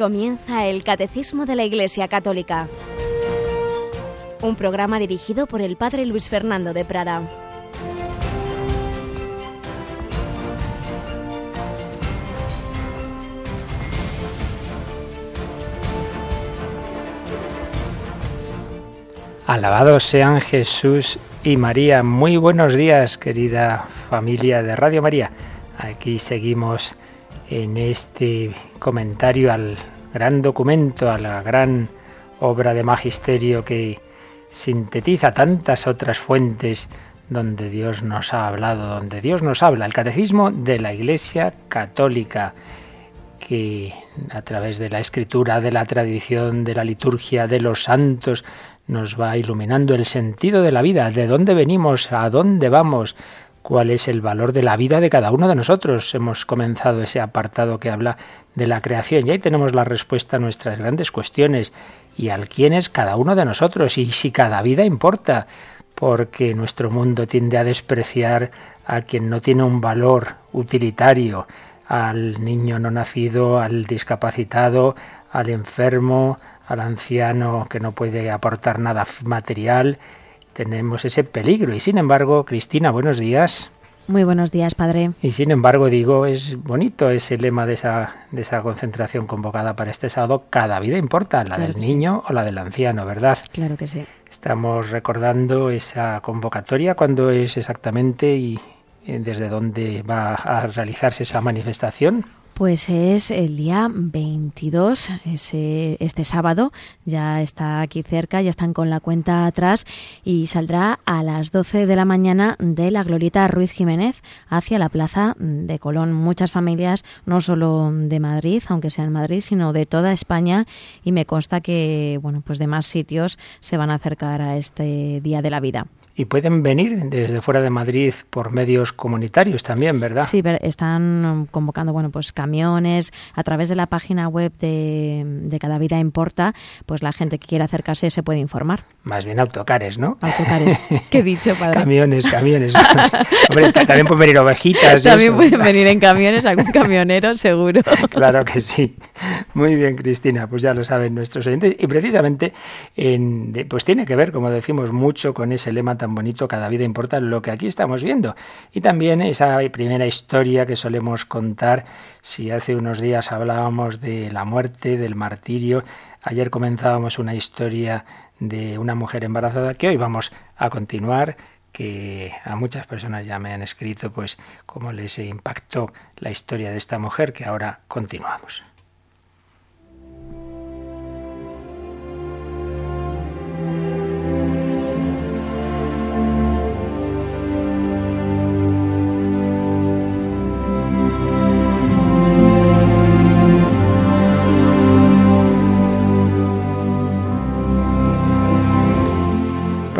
Comienza el Catecismo de la Iglesia Católica, un programa dirigido por el Padre Luis Fernando de Prada. Alabados sean Jesús y María. Muy buenos días, querida familia de Radio María. Aquí seguimos en este comentario al gran documento, a la gran obra de magisterio que sintetiza tantas otras fuentes donde Dios nos ha hablado, donde Dios nos habla, el catecismo de la Iglesia Católica, que a través de la escritura, de la tradición, de la liturgia, de los santos, nos va iluminando el sentido de la vida, de dónde venimos, a dónde vamos, cuál es el valor de la vida de cada uno de nosotros. Hemos comenzado ese apartado que habla de la creación y ahí tenemos la respuesta a nuestras grandes cuestiones y al quién es cada uno de nosotros y si cada vida importa, porque nuestro mundo tiende a despreciar a quien no tiene un valor utilitario, al niño no nacido, al discapacitado, al enfermo, al anciano que no puede aportar nada material tenemos ese peligro. Y sin embargo, Cristina, buenos días. Muy buenos días, padre. Y sin embargo, digo, es bonito ese lema de esa, de esa concentración convocada para este sábado. Cada vida importa, la del niño o la del anciano, ¿verdad? Claro que sí. Estamos recordando esa convocatoria, cuándo es exactamente y desde dónde va a realizarse esa manifestación. Pues es el día 22, ese, este sábado, ya está aquí cerca, ya están con la cuenta atrás y saldrá a las 12 de la mañana de la Glorieta Ruiz Jiménez hacia la Plaza de Colón. Muchas familias, no solo de Madrid, aunque sea en Madrid, sino de toda España y me consta que, bueno, pues de más sitios se van a acercar a este Día de la Vida y pueden venir desde fuera de Madrid por medios comunitarios también, ¿verdad? Sí, están convocando, bueno, pues camiones a través de la página web de, de Cada Vida Importa, pues la gente que quiera acercarse se puede informar. Más bien autocares, ¿no? Autocares. ¿Qué he dicho, padre? Camiones, camiones. Hombre, también pueden venir ovejitas. También pueden venir en camiones, algún camionero, seguro. claro que sí. Muy bien, Cristina, pues ya lo saben nuestros oyentes. Y precisamente, en, pues tiene que ver, como decimos, mucho con ese lema tan bonito, cada vida importa lo que aquí estamos viendo. Y también esa primera historia que solemos contar, si hace unos días hablábamos de la muerte, del martirio, ayer comenzábamos una historia de una mujer embarazada que hoy vamos a continuar que a muchas personas ya me han escrito pues cómo les impactó la historia de esta mujer que ahora continuamos.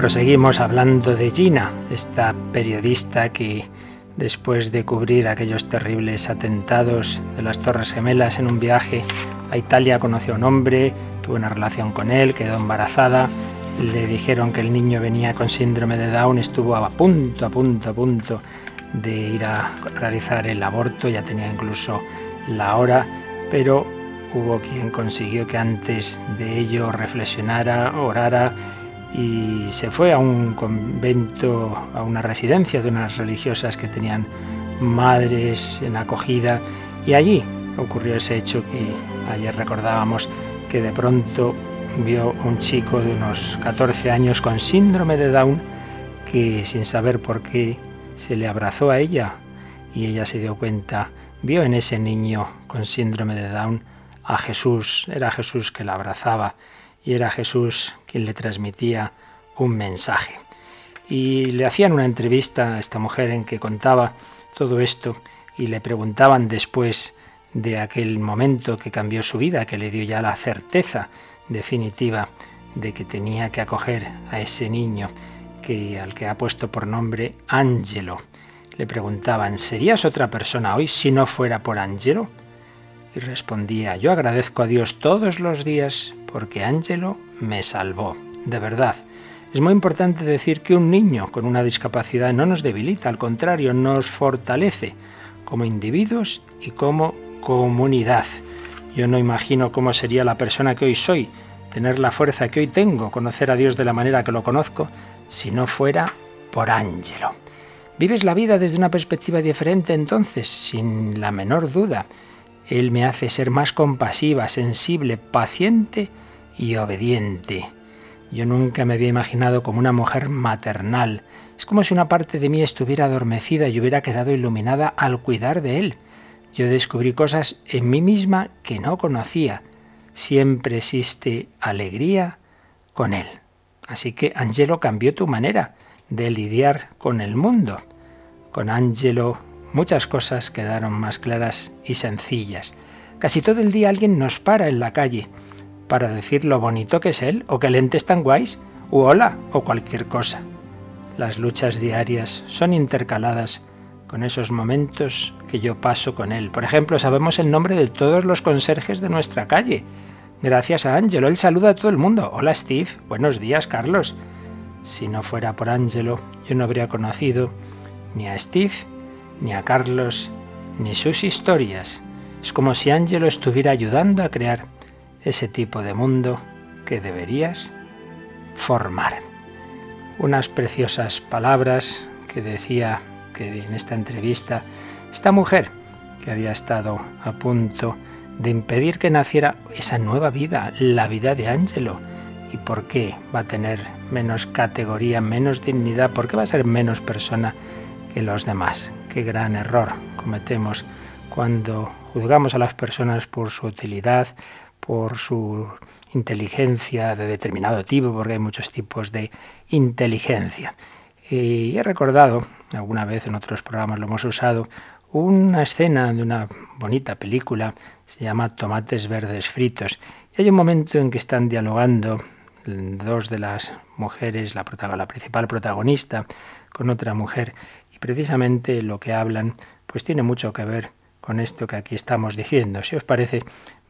Proseguimos hablando de Gina, esta periodista que después de cubrir aquellos terribles atentados de las Torres Gemelas en un viaje a Italia conoció a un hombre, tuvo una relación con él, quedó embarazada, le dijeron que el niño venía con síndrome de Down, estuvo a punto, a punto, a punto de ir a realizar el aborto, ya tenía incluso la hora, pero hubo quien consiguió que antes de ello reflexionara, orara, y se fue a un convento, a una residencia de unas religiosas que tenían madres en acogida. Y allí ocurrió ese hecho que ayer recordábamos que de pronto vio un chico de unos 14 años con síndrome de Down que sin saber por qué se le abrazó a ella. Y ella se dio cuenta, vio en ese niño con síndrome de Down a Jesús, era Jesús que la abrazaba y era Jesús quien le transmitía un mensaje. Y le hacían una entrevista a esta mujer en que contaba todo esto y le preguntaban después de aquel momento que cambió su vida, que le dio ya la certeza definitiva de que tenía que acoger a ese niño que al que ha puesto por nombre Ángelo. Le preguntaban, ¿serías otra persona hoy si no fuera por Ángelo? Y respondía, yo agradezco a Dios todos los días porque Ángelo me salvó. De verdad, es muy importante decir que un niño con una discapacidad no nos debilita, al contrario, nos fortalece como individuos y como comunidad. Yo no imagino cómo sería la persona que hoy soy, tener la fuerza que hoy tengo, conocer a Dios de la manera que lo conozco, si no fuera por Ángelo. ¿Vives la vida desde una perspectiva diferente entonces? Sin la menor duda. Él me hace ser más compasiva, sensible, paciente y obediente. Yo nunca me había imaginado como una mujer maternal. Es como si una parte de mí estuviera adormecida y hubiera quedado iluminada al cuidar de él. Yo descubrí cosas en mí misma que no conocía. Siempre existe alegría con él. Así que Angelo cambió tu manera de lidiar con el mundo. Con Angelo muchas cosas quedaron más claras y sencillas. Casi todo el día alguien nos para en la calle para decir lo bonito que es él, o que lentes tan guays, o hola, o cualquier cosa. Las luchas diarias son intercaladas con esos momentos que yo paso con él. Por ejemplo, sabemos el nombre de todos los conserjes de nuestra calle. Gracias a Ángelo, él saluda a todo el mundo. Hola Steve, buenos días Carlos. Si no fuera por Ángelo, yo no habría conocido ni a Steve, ni a Carlos, ni sus historias. Es como si Ángelo estuviera ayudando a crear ese tipo de mundo que deberías formar. Unas preciosas palabras que decía que en esta entrevista esta mujer que había estado a punto de impedir que naciera esa nueva vida, la vida de Ángelo. ¿Y por qué va a tener menos categoría, menos dignidad? ¿Por qué va a ser menos persona que los demás? Qué gran error cometemos cuando juzgamos a las personas por su utilidad, por su inteligencia de determinado tipo, porque hay muchos tipos de inteligencia. Y he recordado, alguna vez en otros programas lo hemos usado, una escena de una bonita película, se llama Tomates Verdes Fritos. Y hay un momento en que están dialogando dos de las mujeres, la, la principal protagonista, con otra mujer, y precisamente lo que hablan pues tiene mucho que ver con esto que aquí estamos diciendo. Si os parece,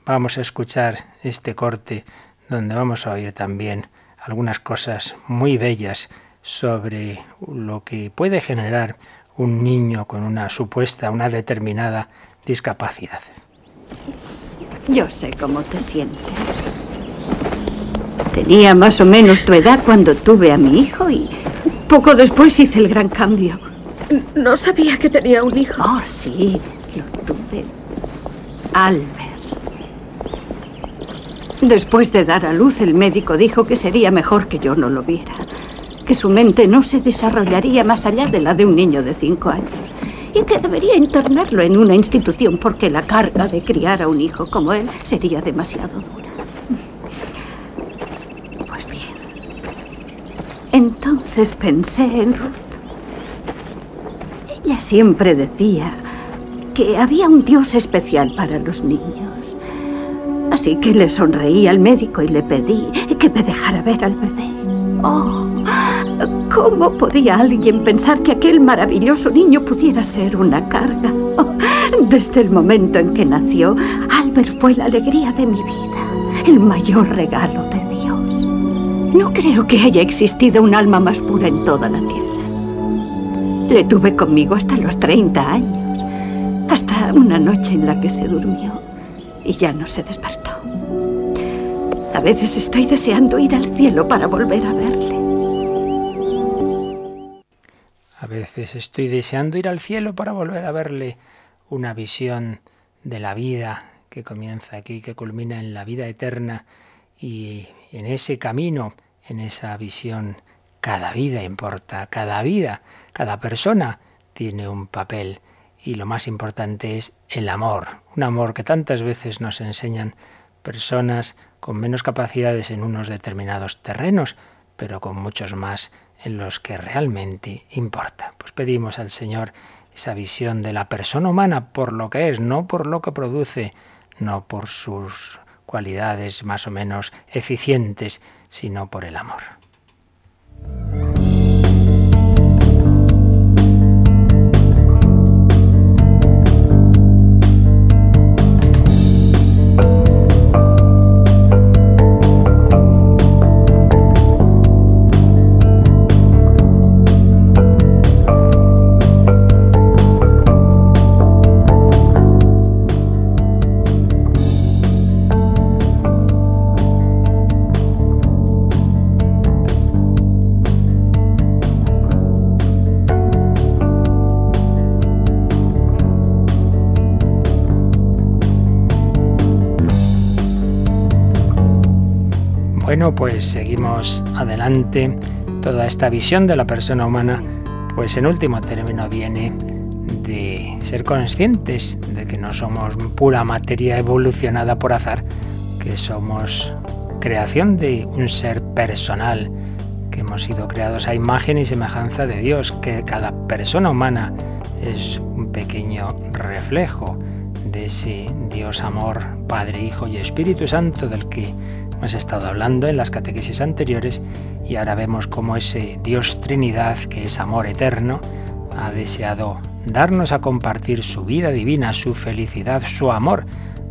Vamos a escuchar este corte donde vamos a oír también algunas cosas muy bellas sobre lo que puede generar un niño con una supuesta, una determinada discapacidad. Yo sé cómo te sientes. Tenía más o menos tu edad cuando tuve a mi hijo y poco después hice el gran cambio. No sabía que tenía un hijo. Oh, sí, lo tuve. Albert. Después de dar a luz, el médico dijo que sería mejor que yo no lo viera, que su mente no se desarrollaría más allá de la de un niño de cinco años y que debería internarlo en una institución porque la carga de criar a un hijo como él sería demasiado dura. Pues bien, entonces pensé en Ruth. Ella siempre decía que había un Dios especial para los niños Así que le sonreí al médico y le pedí que me dejara ver al bebé. Oh, ¿cómo podía alguien pensar que aquel maravilloso niño pudiera ser una carga? desde el momento en que nació, Albert fue la alegría de mi vida, el mayor regalo de Dios. No creo que haya existido un alma más pura en toda la tierra. Le tuve conmigo hasta los 30 años, hasta una noche en la que se durmió y ya no se despertó. A veces estoy deseando ir al cielo para volver a verle. A veces estoy deseando ir al cielo para volver a verle una visión de la vida que comienza aquí, que culmina en la vida eterna y en ese camino, en esa visión, cada vida importa, cada vida, cada persona tiene un papel y lo más importante es el amor, un amor que tantas veces nos enseñan personas con menos capacidades en unos determinados terrenos, pero con muchos más en los que realmente importa. Pues pedimos al Señor esa visión de la persona humana por lo que es, no por lo que produce, no por sus cualidades más o menos eficientes, sino por el amor. Bueno, pues seguimos adelante. Toda esta visión de la persona humana, pues en último término viene de ser conscientes de que no somos pura materia evolucionada por azar, que somos creación de un ser personal, que hemos sido creados a imagen y semejanza de Dios, que cada persona humana es un pequeño reflejo de ese Dios amor, Padre, Hijo y Espíritu Santo del que hemos estado hablando en las catequesis anteriores y ahora vemos cómo ese Dios Trinidad, que es amor eterno, ha deseado darnos a compartir su vida divina, su felicidad, su amor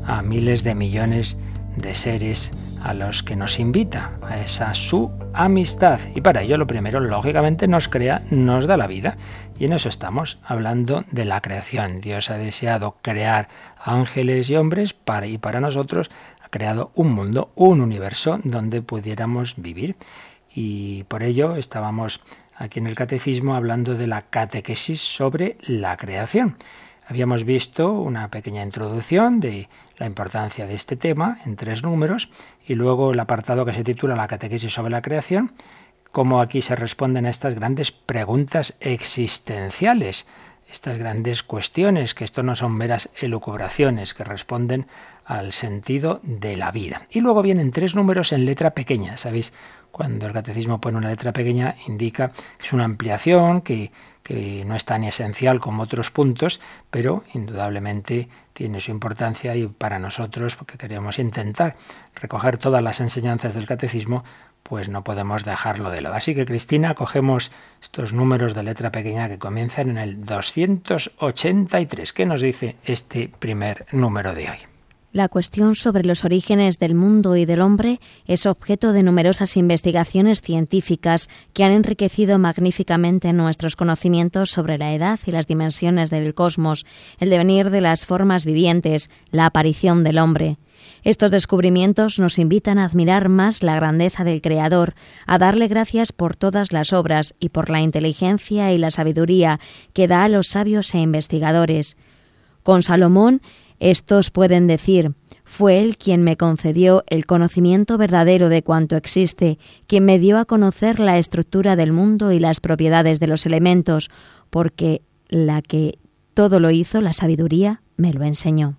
a miles de millones de seres a los que nos invita, a esa su amistad. Y para ello lo primero, lógicamente, nos crea, nos da la vida. Y en eso estamos, hablando de la creación. Dios ha deseado crear ángeles y hombres para, y para nosotros creado un mundo, un universo donde pudiéramos vivir. Y por ello estábamos aquí en el catecismo hablando de la catequesis sobre la creación. Habíamos visto una pequeña introducción de la importancia de este tema en tres números y luego el apartado que se titula La catequesis sobre la creación, cómo aquí se responden a estas grandes preguntas existenciales, estas grandes cuestiones, que esto no son meras elucubraciones, que responden al sentido de la vida. Y luego vienen tres números en letra pequeña, ¿sabéis? Cuando el catecismo pone una letra pequeña indica que es una ampliación, que, no es tan esencial como otros puntos, pero indudablemente tiene su importancia y para nosotros, porque queremos intentar recoger todas las enseñanzas del catecismo, pues no podemos dejarlo de lado. Así que Cristina, cogemos estos números de letra pequeña que comienzan en el 283. ¿Qué nos dice este primer número de hoy? La cuestión sobre los orígenes del mundo y del hombre es objeto de numerosas investigaciones científicas que han enriquecido magníficamente nuestros conocimientos sobre la edad y las dimensiones del cosmos, el devenir de las formas vivientes, la aparición del hombre. Estos descubrimientos nos invitan a admirar más la grandeza del Creador, a darle gracias por todas las obras y por la inteligencia y la sabiduría que da a los sabios e investigadores. Con Salomón estos pueden decir, fue Él quien me concedió el conocimiento verdadero de cuanto existe, quien me dio a conocer la estructura del mundo y las propiedades de los elementos, porque la que todo lo hizo, la sabiduría, me lo enseñó.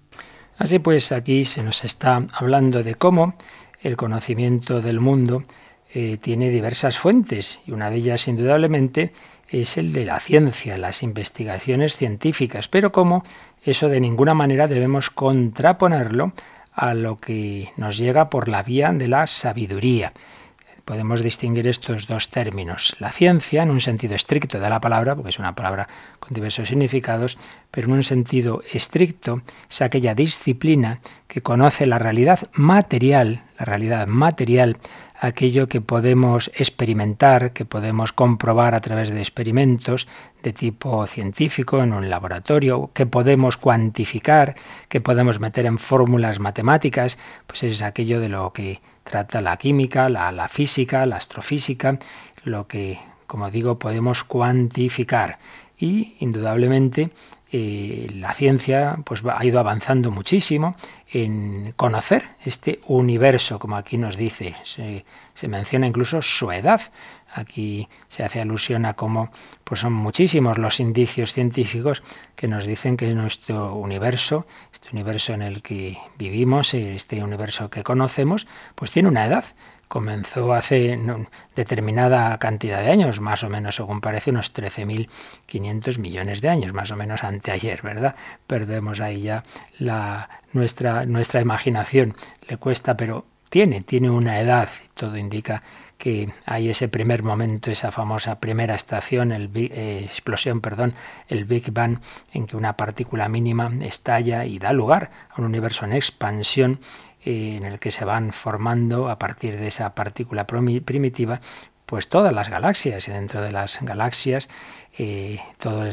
Así pues, aquí se nos está hablando de cómo el conocimiento del mundo eh, tiene diversas fuentes y una de ellas indudablemente es el de la ciencia, las investigaciones científicas, pero cómo eso de ninguna manera debemos contraponerlo a lo que nos llega por la vía de la sabiduría. Podemos distinguir estos dos términos. La ciencia, en un sentido estricto de la palabra, porque es una palabra con diversos significados, pero en un sentido estricto es aquella disciplina que conoce la realidad material, la realidad material aquello que podemos experimentar, que podemos comprobar a través de experimentos de tipo científico en un laboratorio, que podemos cuantificar, que podemos meter en fórmulas matemáticas, pues es aquello de lo que trata la química, la, la física, la astrofísica, lo que, como digo, podemos cuantificar. Y indudablemente eh, la ciencia pues ha ido avanzando muchísimo en conocer este universo, como aquí nos dice. Se, menciona incluso su edad. Aquí se hace alusión a cómo pues son muchísimos los indicios científicos que nos dicen que nuestro universo, este universo en el que vivimos, este universo que conocemos, pues tiene una edad comenzó hace determinada cantidad de años, más o menos, según parece, unos 13.500 millones de años, más o menos anteayer, ¿verdad? Perdemos ahí ya la, nuestra, nuestra imaginación. Le cuesta, pero tiene, tiene una edad. Todo indica que hay ese primer momento, esa famosa primera estación, el eh, explosión, perdón, el Big Bang, en que una partícula mínima estalla y da lugar a un universo en expansión en el que se van formando a partir de esa partícula primitiva pues todas las galaxias y dentro de las galaxias eh, todo el,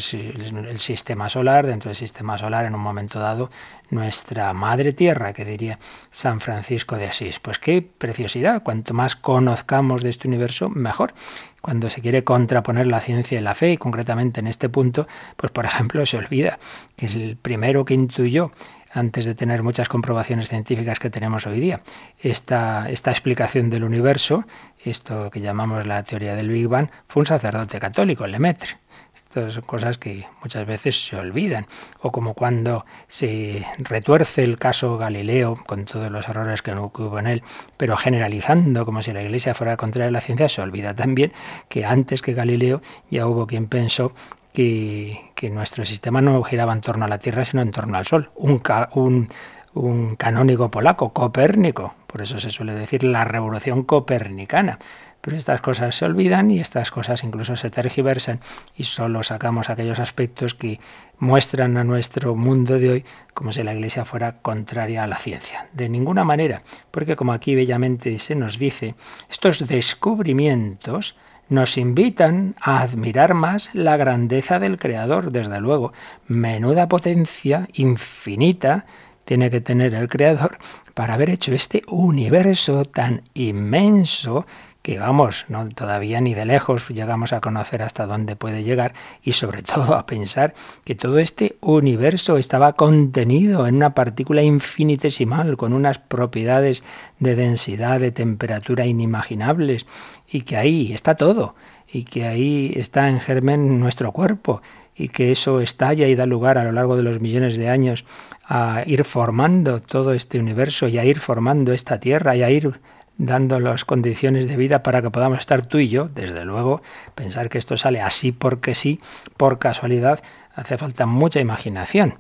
sistema solar, dentro del sistema solar en un momento dado nuestra madre tierra, que diría San Francisco de Asís. Pues qué preciosidad, cuanto más conozcamos de este universo, mejor. Cuando se quiere contraponer la ciencia y la fe, y concretamente en este punto, pues por ejemplo se olvida que el primero que intuyó antes de tener muchas comprobaciones científicas que tenemos hoy día. Esta, explicación del universo, esto que llamamos la teoría del Big Bang, fue un sacerdote católico, Lemaitre. Estas son cosas que muchas veces se olvidan. O como cuando se retuerce el caso Galileo, con todos los errores que hubo en él, pero generalizando como si la Iglesia fuera contraria a la ciencia, se olvida también que antes que Galileo ya hubo quien pensó que, nuestro sistema no giraba en torno a la Tierra, sino en torno al Sol. Un, un, un canónigo polaco, Copérnico. Por eso se suele decir la revolución copernicana. Pero estas cosas se olvidan y estas cosas incluso se tergiversan y solo sacamos aquellos aspectos que muestran a nuestro mundo de hoy como si la Iglesia fuera contraria a la ciencia. De ninguna manera, porque como aquí bellamente se nos dice, estos descubrimientos nos invitan a admirar más la grandeza del Creador, desde luego. Menuda potencia infinita tiene que tener el Creador para haber hecho este universo tan inmenso que vamos, no todavía ni de lejos llegamos a conocer hasta dónde puede llegar y sobre todo a pensar que todo este universo estaba contenido en una partícula infinitesimal con unas propiedades de densidad, de temperatura inimaginables y que ahí está todo y que ahí está en germen nuestro cuerpo y que eso estalla y da lugar a lo largo de los millones de años a ir formando todo este universo y a ir formando esta tierra y a ir dando las condiciones de vida para que podamos estar tú y yo, desde luego, pensar que esto sale así porque sí, por casualidad, hace falta mucha imaginación.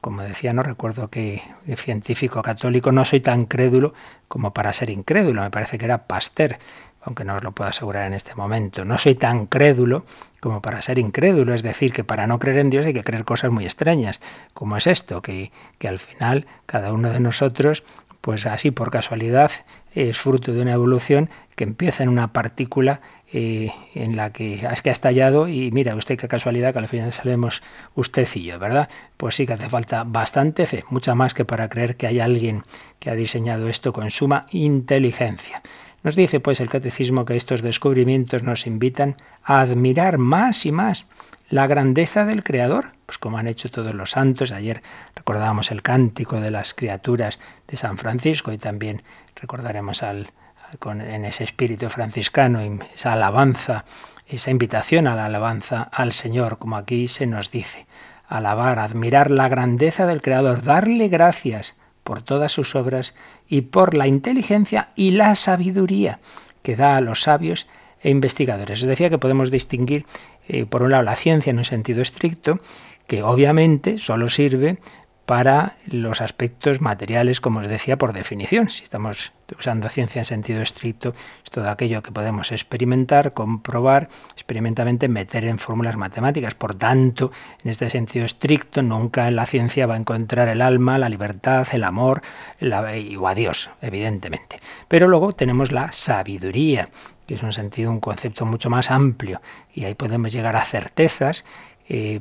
Como decía, no recuerdo que científico católico, no soy tan crédulo como para ser incrédulo, me parece que era Pasteur, aunque no os lo puedo asegurar en este momento. No soy tan crédulo como para ser incrédulo, es decir, que para no creer en Dios hay que creer cosas muy extrañas, como es esto, que, que al final cada uno de nosotros pues así por casualidad es fruto de una evolución que empieza en una partícula eh, en la que es que ha estallado y mira usted qué casualidad que al final sabemos usted y yo, ¿verdad? Pues sí que hace falta bastante fe, mucha más que para creer que hay alguien que ha diseñado esto con suma inteligencia. Nos dice pues el catecismo que estos descubrimientos nos invitan a admirar más y más la grandeza del Creador, pues como han hecho todos los santos. Ayer recordábamos el cántico de las criaturas de San Francisco y también recordaremos al, con, en ese espíritu franciscano esa alabanza, esa invitación a la alabanza al Señor, como aquí se nos dice. Alabar, admirar la grandeza del Creador, darle gracias por todas sus obras y por la inteligencia y la sabiduría que da a los sabios e investigadores. Os decía que podemos distinguir eh, por un lado, la ciencia en un sentido estricto, que obviamente solo sirve para los aspectos materiales, como os decía, por definición. Si estamos usando ciencia en sentido estricto, es todo aquello que podemos experimentar, comprobar, experimentalmente meter en fórmulas matemáticas. Por tanto, en este sentido estricto, nunca en la ciencia va a encontrar el alma, la libertad, el amor la, o a Dios, evidentemente. Pero luego tenemos la sabiduría, que es un sentido, un concepto mucho más amplio, y ahí podemos llegar a certezas eh,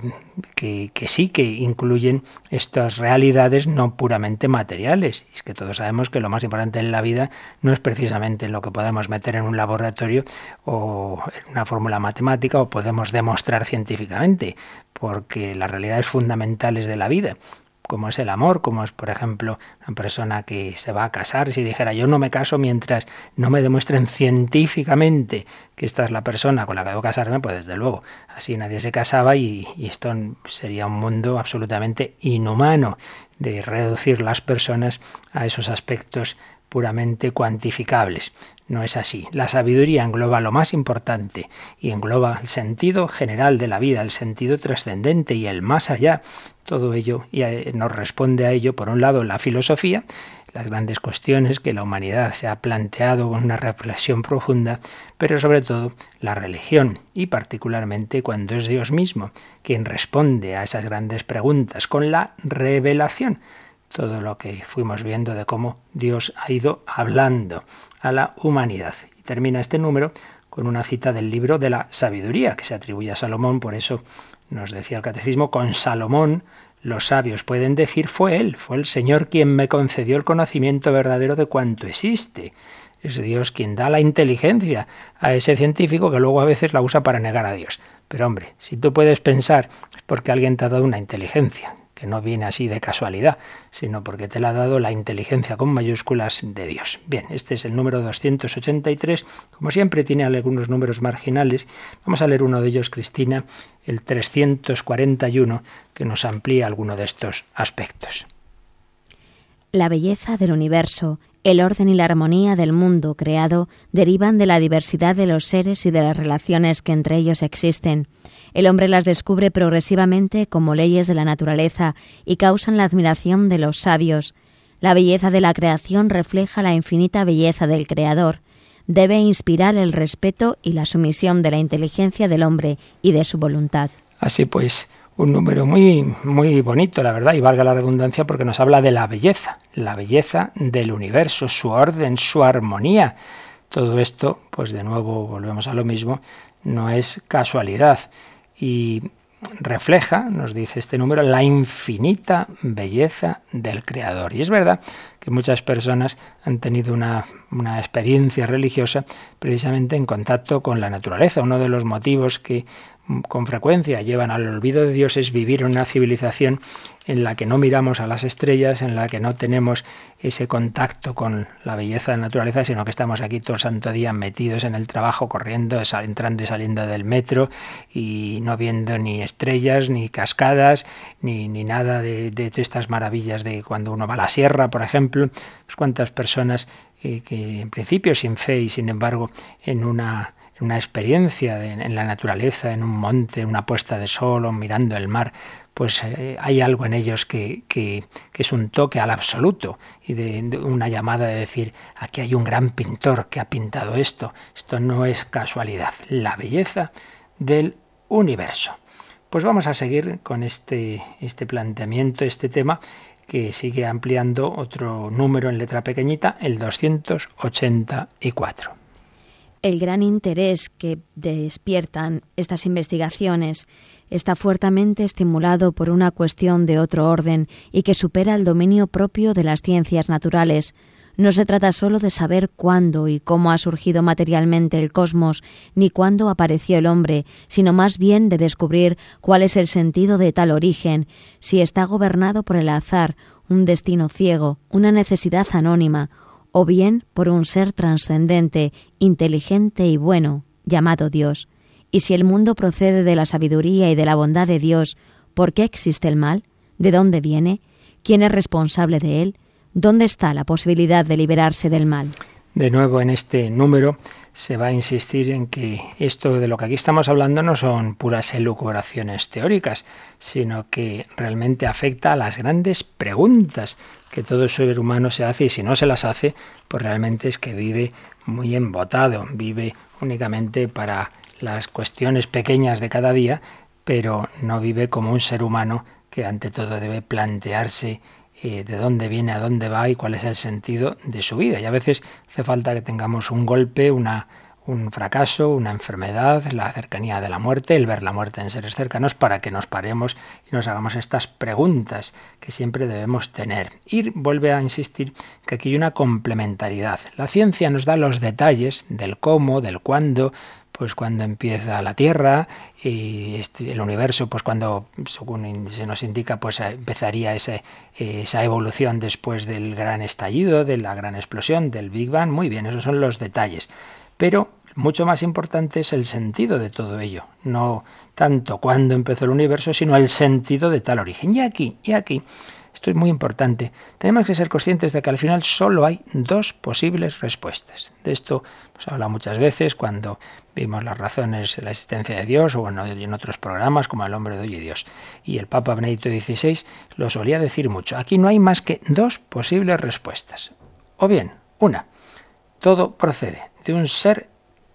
que, sí que incluyen estas realidades no puramente materiales. es que todos sabemos que lo más importante en la vida no es precisamente lo que podemos meter en un laboratorio o en una fórmula matemática o podemos demostrar científicamente, porque las realidades fundamentales de la vida como es el amor, como es, por ejemplo, una persona que se va a casar, si dijera yo no me caso mientras no me demuestren científicamente que esta es la persona con la que debo casarme, pues desde luego, así nadie se casaba y, y esto sería un mundo absolutamente inhumano de reducir las personas a esos aspectos puramente cuantificables. No es así. La sabiduría engloba lo más importante y engloba el sentido general de la vida, el sentido trascendente y el más allá. Todo ello y eh, nos responde a ello, por un lado, la filosofía, las grandes cuestiones que la humanidad se ha planteado con una reflexión profunda, pero sobre todo la religión y particularmente cuando es Dios mismo quien responde a esas grandes preguntas con la revelación todo lo que fuimos viendo de cómo Dios ha ido hablando a la humanidad. Y termina este número con una cita del libro de la sabiduría que se atribuye a Salomón, por eso nos decía el catecismo, con Salomón los sabios pueden decir fue él, fue el Señor quien me concedió el conocimiento verdadero de cuanto existe. Es Dios quien da la inteligencia a ese científico que luego a veces la usa para negar a Dios. Pero hombre, si tú puedes pensar es porque alguien te ha dado una inteligencia que no viene así de casualidad, sino porque te la ha dado la inteligencia con mayúsculas de Dios. Bien, este es el número 283. Como siempre tiene algunos números marginales. Vamos a leer uno de ellos, Cristina, el 341, que nos amplía alguno de estos aspectos. La belleza del universo el orden y la armonía del mundo creado derivan de la diversidad de los seres y de las relaciones que entre ellos existen. El hombre las descubre progresivamente como leyes de la naturaleza y causan la admiración de los sabios. La belleza de la creación refleja la infinita belleza del Creador. Debe inspirar el respeto y la sumisión de la inteligencia del hombre y de su voluntad. Así pues, un número muy, muy bonito, la verdad, y valga la redundancia porque nos habla de la belleza, la belleza del universo, su orden, su armonía. Todo esto, pues de nuevo volvemos a lo mismo, no es casualidad y refleja, nos dice este número, la infinita belleza del Creador. Y es verdad que muchas personas han tenido una, una, experiencia religiosa precisamente en contacto con la naturaleza. Uno de los motivos que con frecuencia llevan al olvido de Dios es vivir una civilización en la que no miramos a las estrellas, en la que no tenemos ese contacto con la belleza de la naturaleza, sino que estamos aquí todo el santo día metidos en el trabajo, corriendo, entrando y saliendo del metro y no viendo ni estrellas, ni cascadas, ni, ni nada de, de, estas maravillas de cuando uno va a la sierra, por ejemplo. Pues cuántas personas eh, que en principio sin fe y sin embargo en una una experiencia en la naturaleza, en un monte, una puesta de sol o mirando el mar, pues eh, hay algo en ellos que, que, es un toque al absoluto y de, una llamada de decir, aquí hay un gran pintor que ha pintado esto, esto no es casualidad, la belleza del universo. Pues vamos a seguir con este, este planteamiento, este tema que sigue ampliando otro número en letra pequeñita, el 284 el gran interés que despiertan estas investigaciones está fuertemente estimulado por una cuestión de otro orden y que supera el dominio propio de las ciencias naturales. No se trata sólo de saber cuándo y cómo ha surgido materialmente el cosmos, ni cuándo apareció el hombre, sino más bien de descubrir cuál es el sentido de tal origen, si está gobernado por el azar, un destino ciego, una necesidad anónima, o bien por un ser trascendente, inteligente y bueno, llamado Dios. Y si el mundo procede de la sabiduría y de la bondad de Dios, ¿por qué existe el mal? ¿De dónde viene? ¿Quién es responsable de él? ¿Dónde está la posibilidad de liberarse del mal? De nuevo en este número se va a insistir en que esto de lo que aquí estamos hablando no son puras elucubraciones teóricas, sino que realmente afecta a las grandes preguntas que todo ser humano se hace y si no se las hace, pues realmente es que vive muy embotado, vive únicamente para las cuestiones pequeñas de cada día, pero no vive como un ser humano que ante todo debe plantearse eh, de dónde viene, a dónde va y cuál es el sentido de su vida. Y a veces hace falta que tengamos un golpe, una, un fracaso, una enfermedad, la cercanía de la muerte, el ver la muerte en seres cercanos para que nos paremos y nos hagamos estas preguntas que siempre debemos tener. Y vuelve a insistir que aquí hay una complementariedad. La ciencia nos da los detalles del cómo, del cuándo, pues cuando empieza la Tierra y este, el universo, pues cuando, según se nos indica, pues empezaría ese, esa evolución después del gran estallido, de la gran explosión, del Big Bang. Muy bien, esos son los detalles. Pero mucho más importante es el sentido de todo ello. No tanto cuándo empezó el universo, sino el sentido de tal origen. Y aquí, y aquí esto es muy importante. Tenemos que ser conscientes de que al final solo hay dos posibles respuestas. De esto hemos hablado muchas veces cuando vimos las razones de la existencia de Dios o en otros programas como El hombre de hoy y Dios. Y el Papa Benedicto XVI lo solía decir mucho. Aquí no hay más que dos posibles respuestas. O bien, una, todo procede de un ser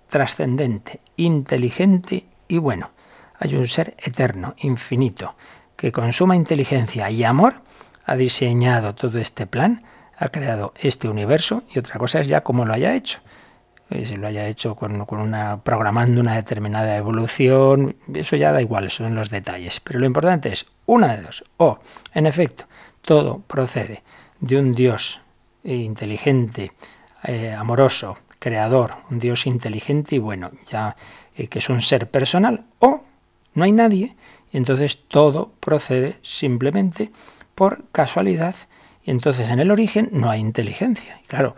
trascendente, inteligente y bueno. Hay un ser eterno, infinito, que con suma inteligencia y amor ha diseñado todo este plan, ha creado este universo y otra cosa es ya cómo lo haya hecho. Eh, si lo haya hecho con, una, programando una determinada evolución, eso ya da igual, son los detalles. Pero lo importante es una de dos. O, en efecto, todo procede de un Dios inteligente, eh, amoroso, creador, un Dios inteligente y bueno, ya eh, que es un ser personal, o no hay nadie entonces todo procede simplemente por casualidad. Y entonces en el origen no hay inteligencia. Y claro,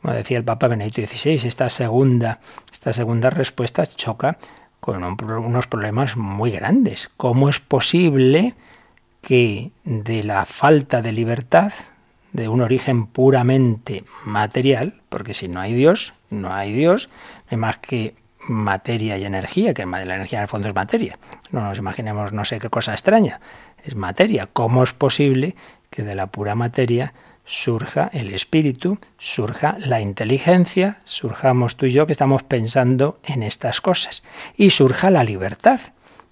como decía el Papa Benedicto XVI, esta segunda, esta segunda respuesta choca con unos problemas muy grandes. ¿Cómo es posible que de la falta de libertad, de un origen puramente material, porque si no hay Dios, no hay Dios, no hay más que materia y energía, que la energía en el fondo es materia. No nos imaginemos no sé qué cosa extraña, es materia. ¿Cómo es posible que de la pura materia surja el espíritu, surja la inteligencia, surjamos tú y yo que estamos pensando en estas cosas, y surja la libertad?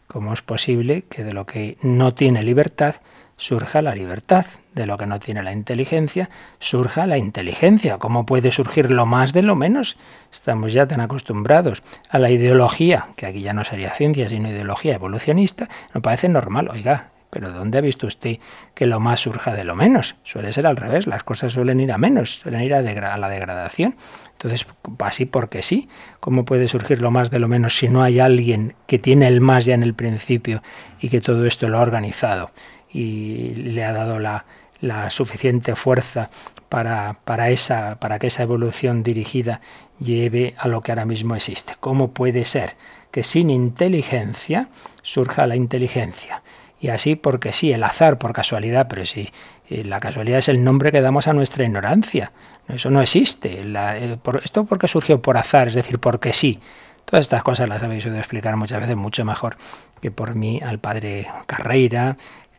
¿Cómo es posible que de lo que no tiene libertad surja la libertad? De lo que no tiene la inteligencia surja la inteligencia. ¿Cómo puede surgir lo más de lo menos? Estamos ya tan acostumbrados a la ideología, que aquí ya no sería ciencia, sino ideología evolucionista, nos parece normal. Oiga, pero ¿dónde ha visto usted que lo más surja de lo menos? Suele ser al revés, las cosas suelen ir a menos, suelen ir a, a la degradación. Entonces, así porque sí, ¿cómo puede surgir lo más de lo menos si no hay alguien que tiene el más ya en el principio y que todo esto lo ha organizado y le ha dado la, suficiente fuerza para, para, esa, para que esa evolución dirigida lleve a lo que ahora mismo existe? ¿Cómo puede ser que sin inteligencia surja la inteligencia? Y así porque sí, el azar por casualidad, pero sí, eh, la casualidad es el nombre que damos a nuestra ignorancia. Eso no existe. Eh, esto porque surgió por azar, es decir, porque sí. Todas estas cosas las habéis oído explicar muchas veces mucho mejor que por mí al padre Carreira,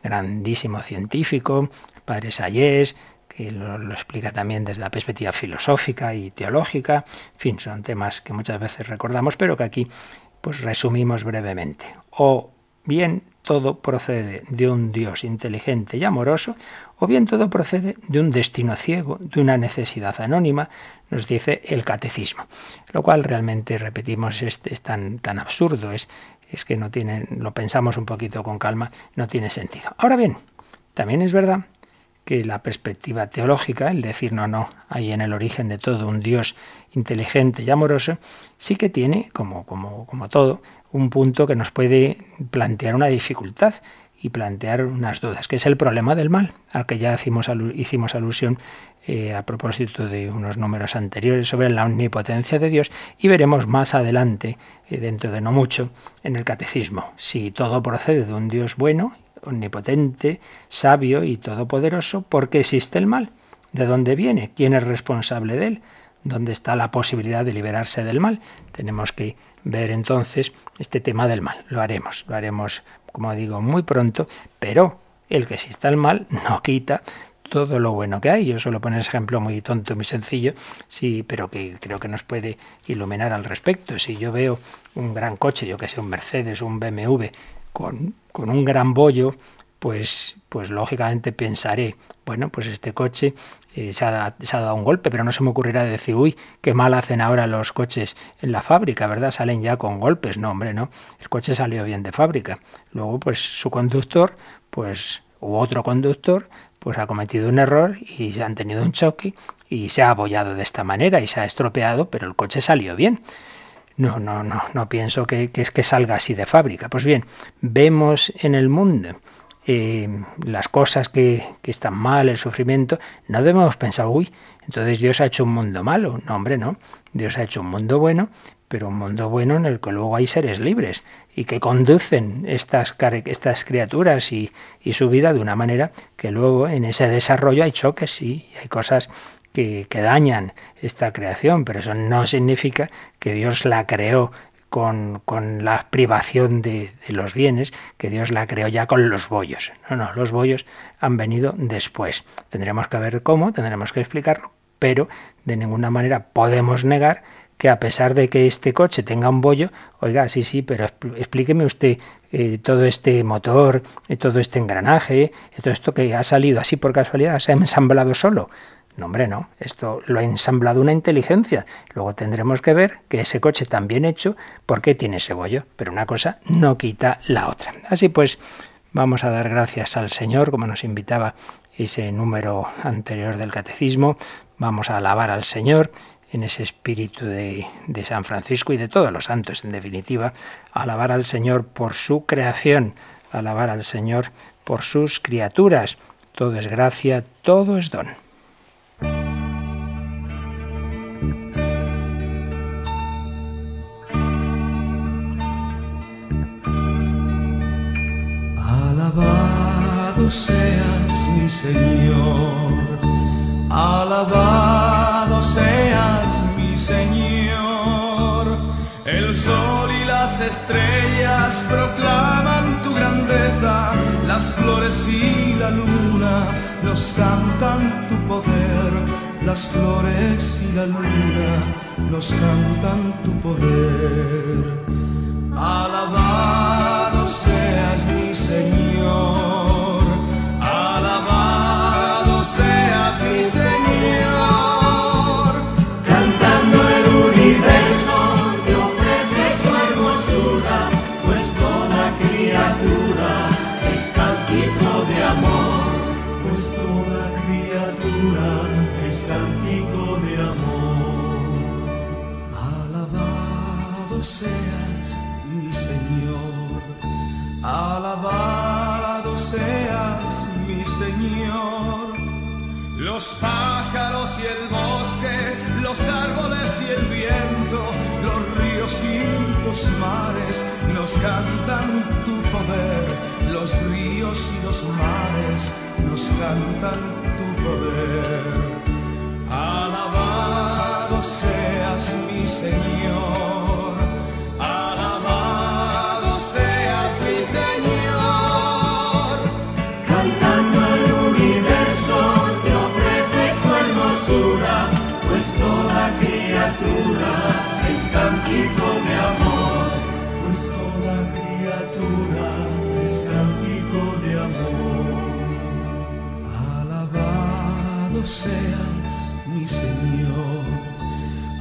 grandísimo científico, padre Sayés, que lo, lo, explica también desde la perspectiva filosófica y teológica. En fin, son temas que muchas veces recordamos, pero que aquí pues resumimos brevemente. O bien todo procede de un Dios inteligente y amoroso, o bien todo procede de un destino ciego, de una necesidad anónima, nos dice el catecismo. Lo cual realmente, repetimos, es, es tan, tan absurdo, es, es que no tiene, lo pensamos un poquito con calma, no tiene sentido. Ahora bien, también es verdad que la perspectiva teológica, el decir no, no, hay en el origen de todo un Dios inteligente y amoroso, sí que tiene, como, como, como todo, un punto que nos puede plantear una dificultad y plantear unas dudas, que es el problema del mal, al que ya hicimos, hicimos alusión eh, a propósito de unos números anteriores sobre la omnipotencia de Dios y veremos más adelante, eh, dentro de no mucho, en el catecismo, si todo procede de un Dios bueno omnipotente, sabio y todopoderoso, ¿por qué existe el mal? ¿De dónde viene? ¿Quién es responsable de él? ¿Dónde está la posibilidad de liberarse del mal? Tenemos que ver entonces este tema del mal. Lo haremos, lo haremos, como digo, muy pronto, pero el que exista el mal no quita todo lo bueno que hay. Yo suelo poner ese ejemplo muy tonto, muy sencillo, sí, pero que creo que nos puede iluminar al respecto. Si yo veo un gran coche, yo que sé, un Mercedes, un BMW, con, un gran bollo, pues, pues lógicamente pensaré, bueno, pues este coche eh, se, ha, se, ha, dado un golpe, pero no se me ocurrirá decir, uy, qué mal hacen ahora los coches en la fábrica, ¿verdad? Salen ya con golpes. No, hombre, no. El coche salió bien de fábrica. Luego, pues su conductor, pues, u otro conductor, pues ha cometido un error y se han tenido un choque y se ha abollado de esta manera y se ha estropeado, pero el coche salió bien. No, no, no, no pienso que, es que salga así de fábrica. Pues bien, vemos en el mundo eh, las cosas que, que, están mal, el sufrimiento, no debemos pensar, uy, entonces Dios ha hecho un mundo malo. No, hombre, no. Dios ha hecho un mundo bueno, pero un mundo bueno en el que luego hay seres libres y que conducen estas, estas criaturas y, y su vida de una manera que luego en ese desarrollo hay choques y hay cosas que, dañan esta creación, pero eso no significa que Dios la creó con, la privación de, los bienes, que Dios la creó ya con los bollos. No, no, los bollos han venido después. Tendremos que ver cómo, tendremos que explicarlo, pero de ninguna manera podemos negar que a pesar de que este coche tenga un bollo, oiga, sí, sí, pero explíqueme usted eh, todo este motor, eh, todo este engranaje, todo esto que ha salido así por casualidad, se ha ensamblado solo. No, hombre, no. Esto lo ha ensamblado una inteligencia. Luego tendremos que ver que ese coche tan bien hecho, ¿por qué tiene ese bollo? Pero una cosa no quita la otra. Así pues, vamos a dar gracias al Señor, como nos invitaba ese número anterior del catecismo. Vamos a alabar al Señor en ese espíritu de, de, San Francisco y de todos los santos, en definitiva, alabar al Señor por su creación, alabar al Señor por sus criaturas. Todo es gracia, todo es don. Alabado seas mi Señor, alabado seas mi Señor. El sol y las estrellas proclaman tu grandeza, las flores y la luna nos cantan tu poder, las flores y la luna nos cantan tu poder. Alabado Los pájaros y el bosque, los árboles y el viento, los ríos y los mares nos cantan tu poder. Los ríos y los mares nos cantan tu poder. Alabado seas mi Señor, seas mi Señor,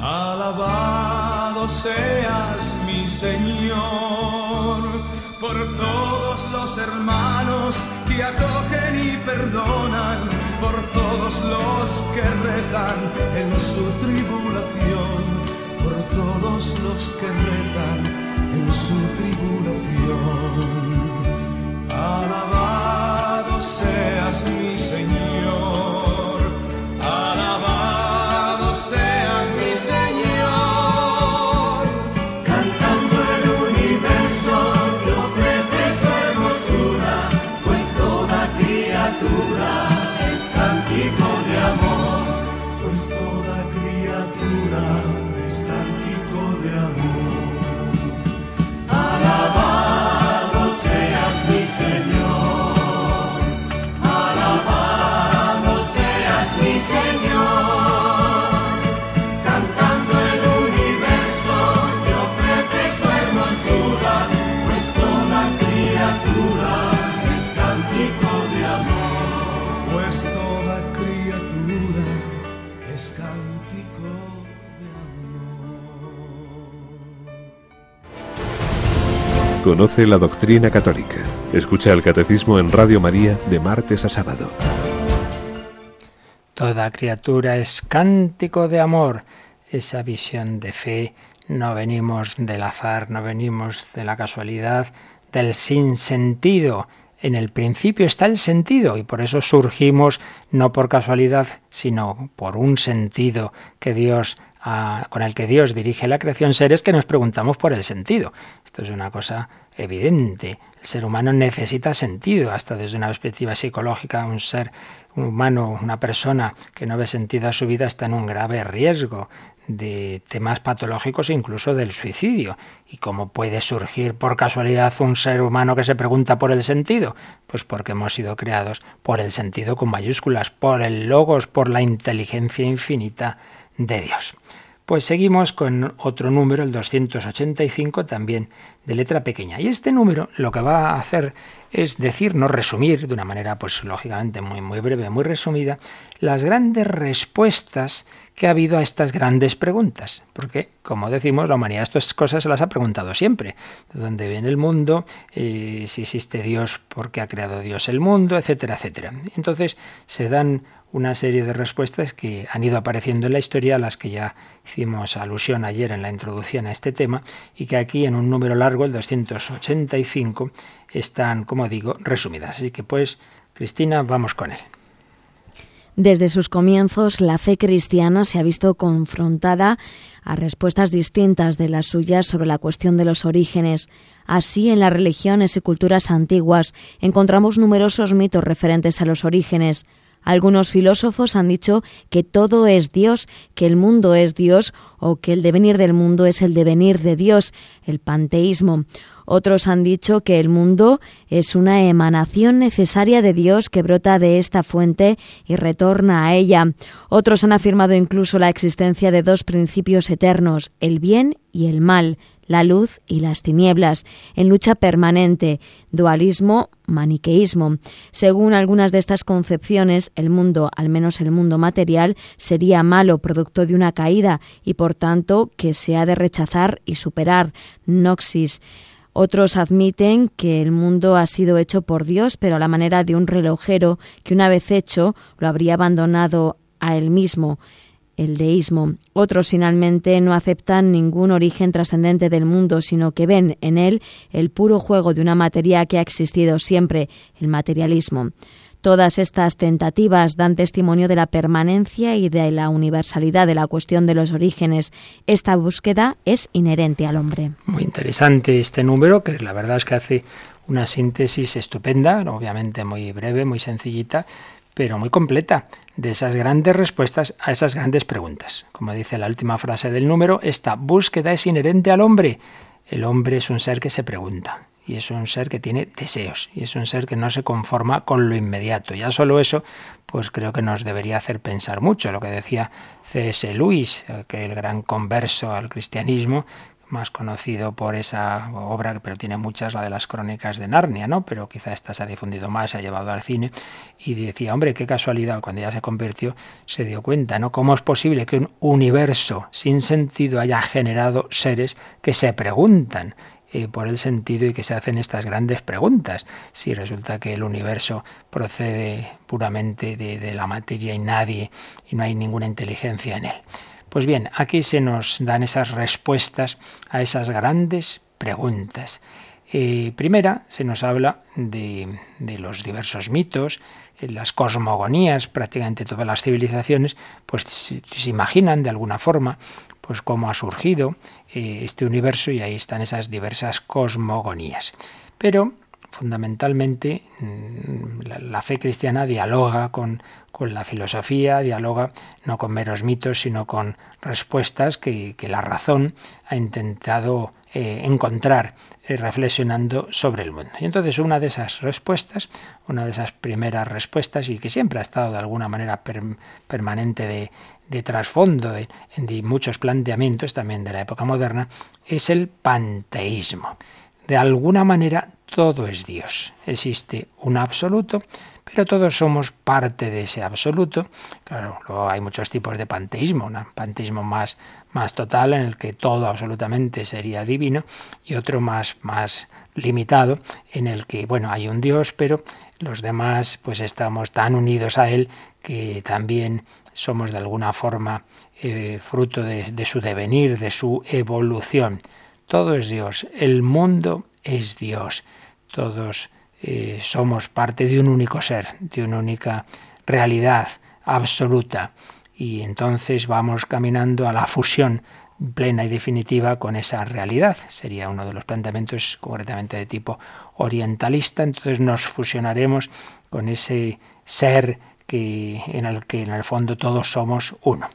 alabado seas mi Señor, por todos los hermanos que acogen y perdonan, por todos los que rezan en su tribulación, por todos los que rezan en su tribulación. Alabado seas mi Señor, Conoce la doctrina católica. Escucha el catecismo en Radio María de martes a sábado. Toda criatura es cántico de amor. Esa visión de fe no venimos del azar, no venimos de la casualidad, del sinsentido. En el principio está el sentido y por eso surgimos no por casualidad, sino por un sentido que Dios con el que Dios dirige la creación, seres que nos preguntamos por el sentido. Esto es una cosa evidente. El ser humano necesita sentido, hasta desde una perspectiva psicológica, un ser humano, una persona que no ve sentido a su vida está en un grave riesgo de temas patológicos e incluso del suicidio. ¿Y cómo puede surgir por casualidad un ser humano que se pregunta por el sentido? Pues porque hemos sido creados por el sentido con mayúsculas, por el logos, por la inteligencia infinita de Dios. Pues seguimos con otro número, el 285, también de letra pequeña. Y este número lo que va a hacer es decirnos, resumir de una manera, pues lógicamente muy, muy breve, muy resumida, las grandes respuestas que ha habido a estas grandes preguntas. Porque, como decimos, la humanidad estas cosas se las ha preguntado siempre. ¿De dónde viene el mundo? Eh, si existe Dios, ¿por qué ha creado Dios el mundo? Etcétera, etcétera. Entonces se dan una serie de respuestas que han ido apareciendo en la historia, a las que ya hicimos alusión ayer en la introducción a este tema, y que aquí en un número largo, el 285, están, como digo, resumidas. Así que pues, Cristina, vamos con él. Desde sus comienzos, la fe cristiana se ha visto confrontada a respuestas distintas de las suyas sobre la cuestión de los orígenes. Así, en las religiones y culturas antiguas encontramos numerosos mitos referentes a los orígenes. Algunos filósofos han dicho que todo es Dios, que el mundo es Dios o que el devenir del mundo es el devenir de Dios, el panteísmo. Otros han dicho que el mundo es una emanación necesaria de Dios que brota de esta fuente y retorna a ella. Otros han afirmado incluso la existencia de dos principios eternos, el bien y el mal, la luz y las tinieblas, en lucha permanente, dualismo, maniqueísmo. Según algunas de estas concepciones, el mundo, al menos el mundo material, sería malo, producto de una caída, y por tanto que se ha de rechazar y superar. Noxis. Otros admiten que el mundo ha sido hecho por Dios, pero a la manera de un relojero que una vez hecho lo habría abandonado a él mismo, el deísmo. Otros finalmente no aceptan ningún origen trascendente del mundo, sino que ven en él el puro juego de una materia que ha existido siempre, el materialismo. Todas estas tentativas dan testimonio de la permanencia y de la universalidad de la cuestión de los orígenes. Esta búsqueda es inherente al hombre. Muy interesante este número, que la verdad es que hace una síntesis estupenda, obviamente muy breve, muy sencillita, pero muy completa, de esas grandes respuestas a esas grandes preguntas. Como dice la última frase del número, esta búsqueda es inherente al hombre. El hombre es un ser que se pregunta y es un ser que tiene deseos y es un ser que no se conforma con lo inmediato. Ya solo eso, pues creo que nos debería hacer pensar mucho. Lo que decía C.S. Lewis, que el gran converso al cristianismo, más conocido por esa obra, pero tiene muchas, la de las crónicas de Narnia, ¿no? Pero quizá esta se ha difundido más, se ha llevado al cine, y decía, hombre, qué casualidad, cuando ya se convirtió, se dio cuenta, ¿no? ¿Cómo es posible que un universo sin sentido haya generado seres que se preguntan? Eh, por el sentido y que se hacen estas grandes preguntas. Si resulta que el universo procede puramente de, de la materia y nadie, y no hay ninguna inteligencia en él. Pues bien, aquí se nos dan esas respuestas a esas grandes preguntas. Eh, primera, se nos habla de, los diversos mitos, las cosmogonías, prácticamente todas las civilizaciones, pues se, se imaginan de alguna forma pues cómo ha surgido eh, este universo y ahí están esas diversas cosmogonías. Pero fundamentalmente mm, la, fe cristiana dialoga con, con, la filosofía, dialoga no con meros mitos, sino con respuestas que, la razón ha intentado eh, encontrar eh, reflexionando sobre el mundo. Y entonces una de esas respuestas, una de esas primeras respuestas, y que siempre ha estado de alguna manera per, permanente de, de trasfondo en, en muchos planteamientos también de la época moderna, es el panteísmo. De alguna manera todo es Dios. Existe un absoluto, pero todos somos parte de ese absoluto. Claro, luego hay muchos tipos de panteísmo, un panteísmo más, más total en el que todo absolutamente sería divino y otro más, más limitado en el que, bueno, hay un Dios, pero los demás pues estamos tan unidos a Él que también somos de alguna forma eh, fruto de, de su devenir, de su evolución. Todo es Dios, el mundo es Dios, todos eh, somos parte de un único ser, de una única realidad absoluta. Y entonces vamos caminando a la fusión plena y definitiva con esa realidad. Sería uno de los planteamientos concretamente de tipo orientalista. Entonces nos fusionaremos con ese ser que, en el que en el fondo todos somos uno.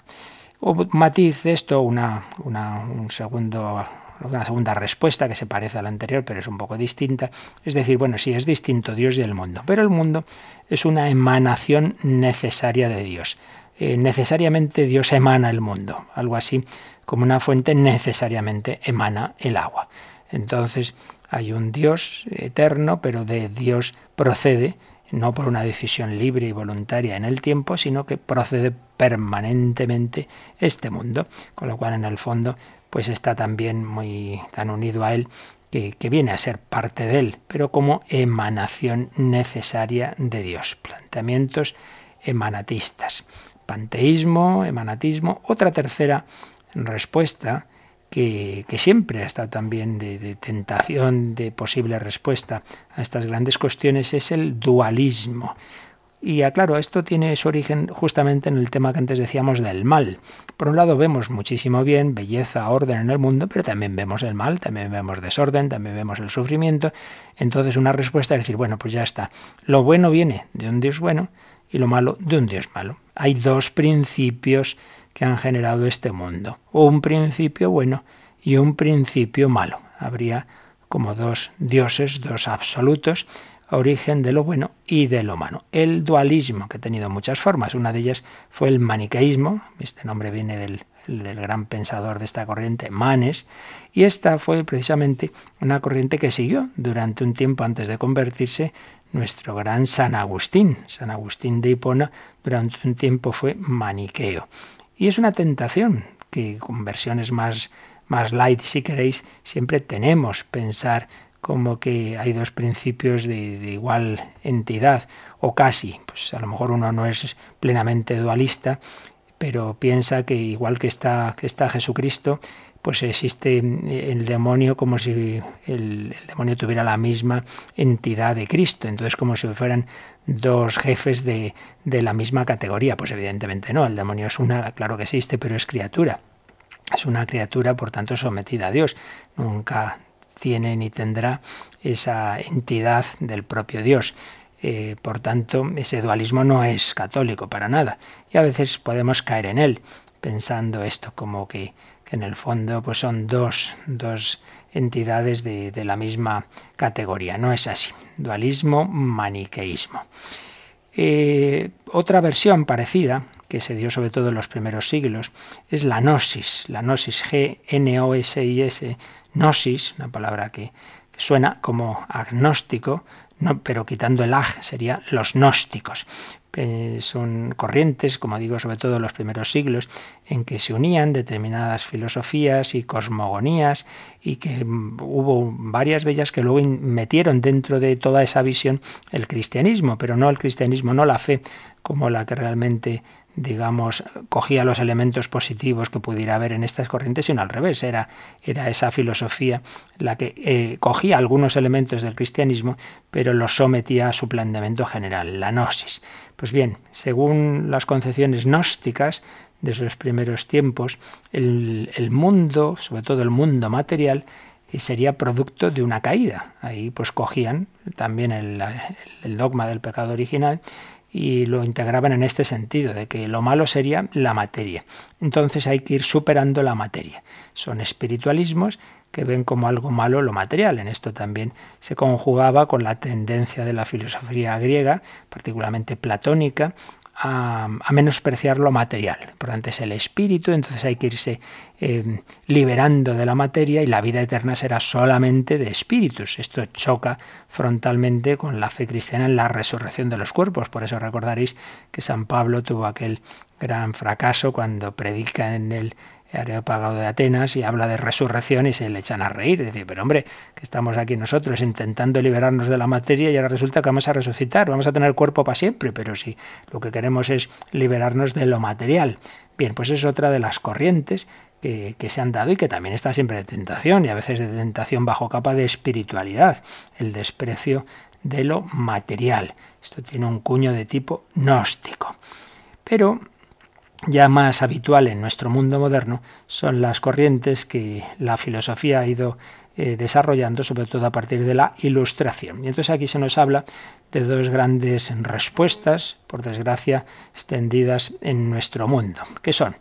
Un matiz de esto, una, una, un segundo una segunda respuesta que se parece a la anterior, pero es un poco distinta. Es decir, bueno, sí, es distinto Dios y el mundo, pero el mundo es una emanación necesaria de Dios. Eh, necesariamente Dios emana el mundo, algo así como una fuente necesariamente emana el agua. Entonces hay un Dios eterno, pero de Dios procede no por una decisión libre y voluntaria en el tiempo, sino que procede permanentemente este mundo, con lo cual en el fondo pues está también muy tan unido a él que, que, viene a ser parte de él, pero como emanación necesaria de Dios. Planteamientos emanatistas. Panteísmo, emanatismo. Otra tercera respuesta que, siempre ha estado también de, tentación de posible respuesta a estas grandes cuestiones es el dualismo. Y aclaro, esto tiene su origen justamente en el tema que antes decíamos del mal. Por un lado vemos muchísimo bien, belleza, orden en el mundo, pero también vemos el mal, también vemos desorden, también vemos el sufrimiento. Entonces una respuesta es decir, bueno, pues ya está. Lo bueno viene de un Dios bueno y lo malo de un Dios malo. Hay dos principios que han generado este mundo. Un principio bueno y un principio malo. Habría como dos dioses, dos absolutos, origen de lo bueno y de lo malo. El dualismo, que ha tenido muchas formas. Una de ellas fue el maniqueísmo, este nombre viene del, del, gran pensador de esta corriente, Manes, y esta fue precisamente una corriente que siguió durante un tiempo antes de convertirse nuestro gran San Agustín. San Agustín de Hipona durante un tiempo fue maniqueo. Y es una tentación que con versiones más, más light, si queréis, siempre tenemos pensar como que hay dos principios de, igual entidad, o casi, pues a lo mejor uno no es plenamente dualista, pero piensa que igual que está, que está Jesucristo, pues existe el demonio como si el, demonio tuviera la misma entidad de Cristo, entonces como si fueran dos jefes de, de la misma categoría. Pues evidentemente no, el demonio es una, claro que existe, pero es criatura. Es una criatura, por tanto, sometida a Dios. Nunca tiene ni tendrá esa entidad del propio Dios. Eh, por tanto, ese dualismo no es católico para nada. Y a veces podemos caer en él, pensando esto como que, en el fondo pues son dos, dos entidades de, la misma categoría. No es así. Dualismo, maniqueísmo. Eh, otra versión parecida, que se dio sobre todo en los primeros siglos, es la gnosis, la gnosis G-N-O-S-I-S, Gnosis, una palabra que, suena como agnóstico, no, pero quitando el ag sería los gnósticos. Son corrientes, como digo, sobre todo en los primeros siglos, en que se unían determinadas filosofías y cosmogonías y que mm, hubo varias de ellas que luego metieron dentro de toda esa visión el cristianismo, pero no el cristianismo, no la fe como la que realmente digamos, cogía los elementos positivos que pudiera haber en estas corrientes, sino al revés, era, era esa filosofía la que eh, cogía algunos elementos del cristianismo, pero los sometía a su planteamiento general, la gnosis. Pues bien, según las concepciones gnósticas de esos primeros tiempos, el, mundo, sobre todo el mundo material, eh, sería producto de una caída. Ahí pues cogían también el, el dogma del pecado original y lo integraban en este sentido, de que lo malo sería la materia. Entonces hay que ir superando la materia. Son espiritualismos que ven como algo malo lo material. En esto también se conjugaba con la tendencia de la filosofía griega, particularmente platónica, a, menospreciar lo material. Por tanto, es el espíritu, entonces hay que irse eh, liberando de la materia y la vida eterna será solamente de espíritus. Esto choca frontalmente con la fe cristiana en la resurrección de los cuerpos. Por eso recordaréis que San Pablo tuvo aquel gran fracaso cuando predica en el Areópago de Atenas y habla de resurrección y se le echan a reír. Dice, pero hombre, que estamos aquí nosotros intentando liberarnos de la materia y ahora resulta que vamos a resucitar, vamos a tener cuerpo para siempre, pero si lo que queremos es liberarnos de lo material. Bien, pues es otra de las corrientes que, que, se han dado y que también está siempre de tentación y a veces de tentación bajo capa de espiritualidad, el desprecio de lo material. Esto tiene un cuño de tipo gnóstico. Pero ya más habitual en nuestro mundo moderno son las corrientes que la filosofía ha ido eh, desarrollando, sobre todo a partir de la ilustración. Y entonces aquí se nos habla de dos grandes respuestas, por desgracia, extendidas en nuestro mundo, que son,